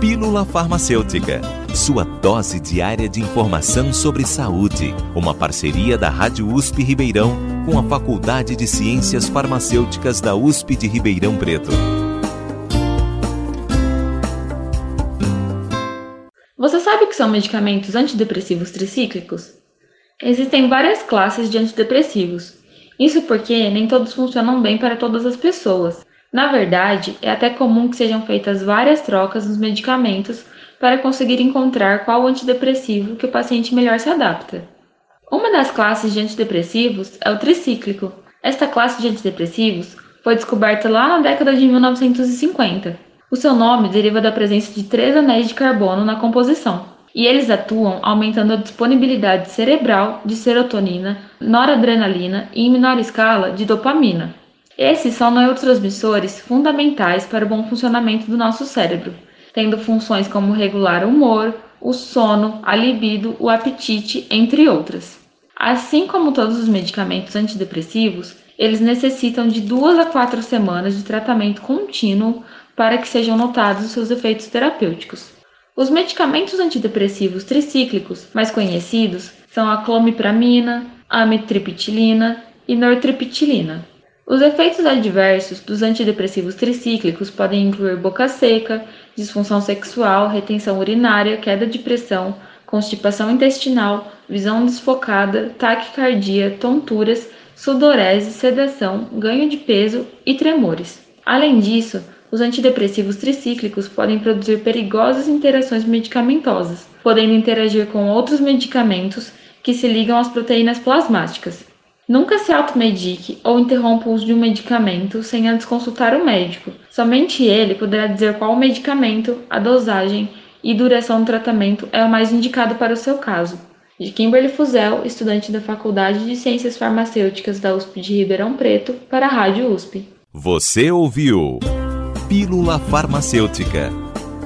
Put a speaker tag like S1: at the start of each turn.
S1: Pílula Farmacêutica, sua dose diária de informação sobre saúde. Uma parceria da Rádio USP Ribeirão com a Faculdade de Ciências Farmacêuticas da USP de Ribeirão Preto.
S2: Você sabe que são medicamentos antidepressivos tricíclicos? Existem várias classes de antidepressivos. Isso porque nem todos funcionam bem para todas as pessoas. Na verdade, é até comum que sejam feitas várias trocas nos medicamentos para conseguir encontrar qual antidepressivo que o paciente melhor se adapta. Uma das classes de antidepressivos é o tricíclico. Esta classe de antidepressivos foi descoberta lá na década de 1950. O seu nome deriva da presença de três anéis de carbono na composição, e eles atuam aumentando a disponibilidade cerebral de serotonina, noradrenalina e, em menor escala, de dopamina. Esses são neurotransmissores fundamentais para o bom funcionamento do nosso cérebro, tendo funções como regular o humor, o sono, a libido, o apetite, entre outras. Assim como todos os medicamentos antidepressivos, eles necessitam de duas a quatro semanas de tratamento contínuo para que sejam notados os seus efeitos terapêuticos. Os medicamentos antidepressivos tricíclicos mais conhecidos são a clomipramina, amitriptilina e nortriptilina. Os efeitos adversos dos antidepressivos tricíclicos podem incluir boca seca, disfunção sexual, retenção urinária, queda de pressão, constipação intestinal, visão desfocada, taquicardia, tonturas, sudorese, sedação, ganho de peso e tremores. Além disso, os antidepressivos tricíclicos podem produzir perigosas interações medicamentosas, podendo interagir com outros medicamentos que se ligam às proteínas plasmáticas. Nunca se automedique ou interrompa o uso de um medicamento sem antes consultar o médico. Somente ele poderá dizer qual medicamento, a dosagem e duração do tratamento é o mais indicado para o seu caso. De Kimberly Fuzel, estudante da Faculdade de Ciências Farmacêuticas da USP de Ribeirão Preto, para a Rádio USP.
S1: Você ouviu Pílula Farmacêutica.